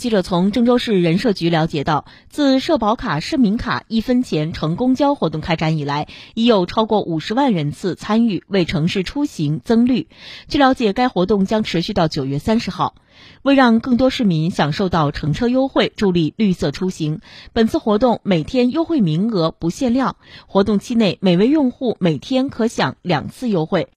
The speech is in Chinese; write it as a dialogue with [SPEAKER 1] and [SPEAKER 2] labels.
[SPEAKER 1] 记者从郑州市人社局了解到自社保卡市民卡一分钱乘公交活动开展以来已有超过五十万人次参与为城市出行增绿据了解该活动将持续到九月三十号为让更多市民享受到乘车优惠助力绿色出行。本次活动每天优惠名额不限量活动期内每位用户每天可享两次优惠。